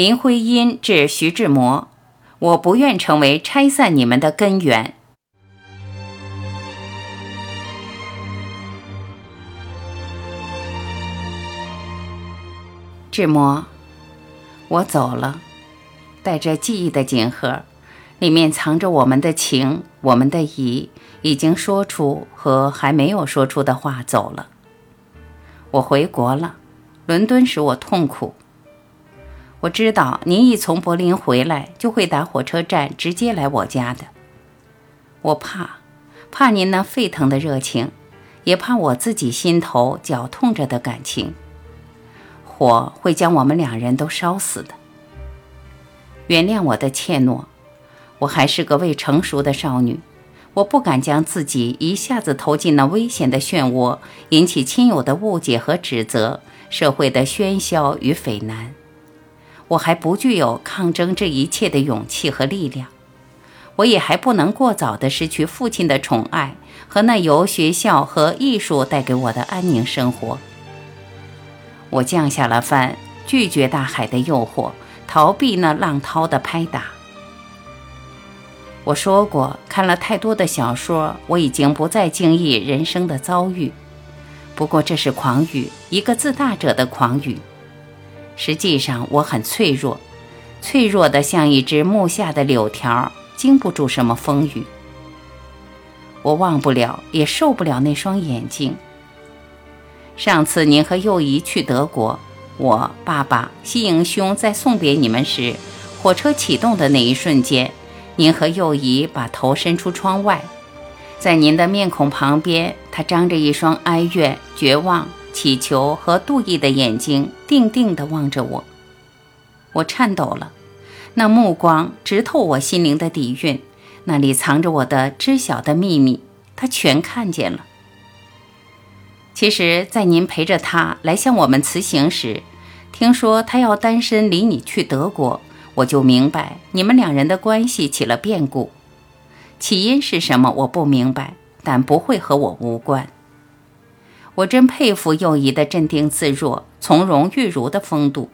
林徽因致徐志摩：“我不愿成为拆散你们的根源。”志摩，我走了，带着记忆的锦盒，里面藏着我们的情，我们的谊，已经说出和还没有说出的话走了。我回国了，伦敦使我痛苦。我知道您一从柏林回来，就会打火车站直接来我家的。我怕，怕您那沸腾的热情，也怕我自己心头绞痛着的感情。火会将我们两人都烧死的。原谅我的怯懦，我还是个未成熟的少女，我不敢将自己一下子投进那危险的漩涡，引起亲友的误解和指责，社会的喧嚣与匪难。我还不具有抗争这一切的勇气和力量，我也还不能过早地失去父亲的宠爱和那由学校和艺术带给我的安宁生活。我降下了帆，拒绝大海的诱惑，逃避那浪涛的拍打。我说过，看了太多的小说，我已经不再经历人生的遭遇。不过这是狂语，一个自大者的狂语。实际上，我很脆弱，脆弱的像一只木下的柳条，经不住什么风雨。我忘不了，也受不了那双眼睛。上次您和幼仪去德国，我爸爸、西营兄在送别你们时，火车启动的那一瞬间，您和幼仪把头伸出窗外，在您的面孔旁边，他张着一双哀怨、绝望。祈求和妒意的眼睛定定地望着我，我颤抖了，那目光直透我心灵的底蕴，那里藏着我的知晓的秘密，他全看见了。其实，在您陪着他来向我们辞行时，听说他要单身离你去德国，我就明白你们两人的关系起了变故。起因是什么，我不明白，但不会和我无关。我真佩服幼仪的镇定自若、从容玉如的风度，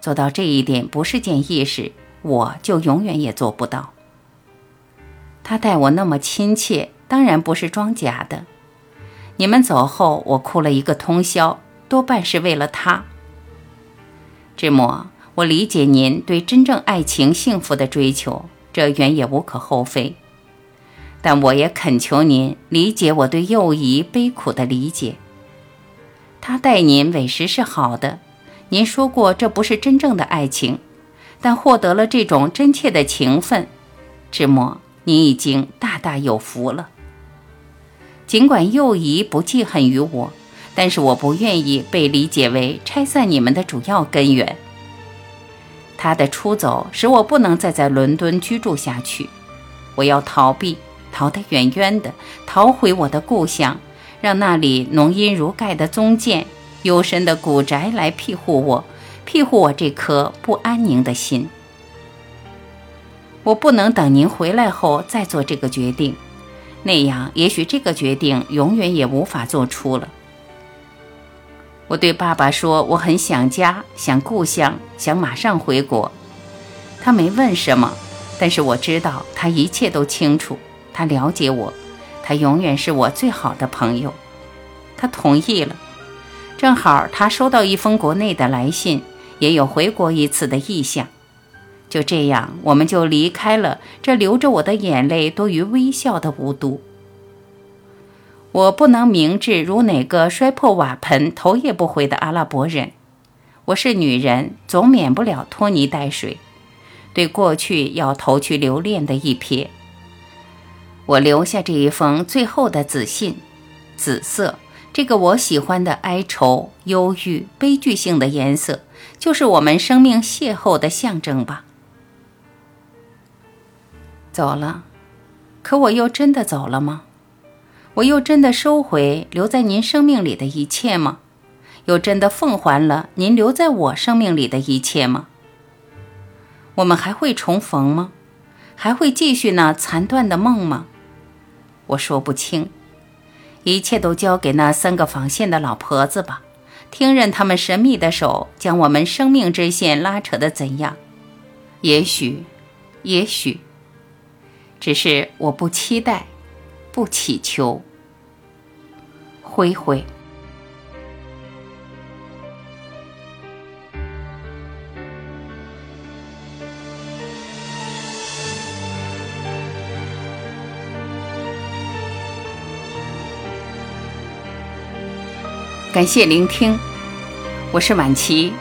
做到这一点不是件易事，我就永远也做不到。他待我那么亲切，当然不是装假的。你们走后，我哭了一个通宵，多半是为了他。志摩，我理解您对真正爱情幸福的追求，这原也无可厚非。但我也恳求您理解我对幼仪悲苦的理解。他待您委实是好的，您说过这不是真正的爱情，但获得了这种真切的情分，志摩，您已经大大有福了。尽管幼仪不记恨于我，但是我不愿意被理解为拆散你们的主要根源。他的出走使我不能再在伦敦居住下去，我要逃避，逃得远远的，逃回我的故乡。让那里浓荫如盖的宗建、幽深的古宅来庇护我，庇护我这颗不安宁的心。我不能等您回来后再做这个决定，那样也许这个决定永远也无法做出了。我对爸爸说，我很想家，想故乡，想马上回国。他没问什么，但是我知道他一切都清楚，他了解我。他永远是我最好的朋友，他同意了。正好他收到一封国内的来信，也有回国一次的意向。就这样，我们就离开了这流着我的眼泪多于微笑的无都。我不能明智如哪个摔破瓦盆头也不回的阿拉伯人。我是女人，总免不了拖泥带水，对过去要投去留恋的一瞥。我留下这一封最后的紫信，紫色，这个我喜欢的哀愁、忧郁、悲剧性的颜色，就是我们生命邂逅的象征吧。走了，可我又真的走了吗？我又真的收回留在您生命里的一切吗？又真的奉还了您留在我生命里的一切吗？我们还会重逢吗？还会继续那残断的梦吗？我说不清，一切都交给那三个纺线的老婆子吧，听任他们神秘的手将我们生命之线拉扯的怎样，也许，也许，只是我不期待，不祈求。灰灰。感谢聆听，我是晚琪。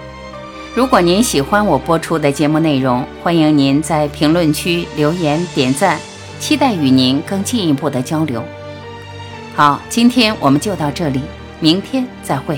如果您喜欢我播出的节目内容，欢迎您在评论区留言点赞，期待与您更进一步的交流。好，今天我们就到这里，明天再会。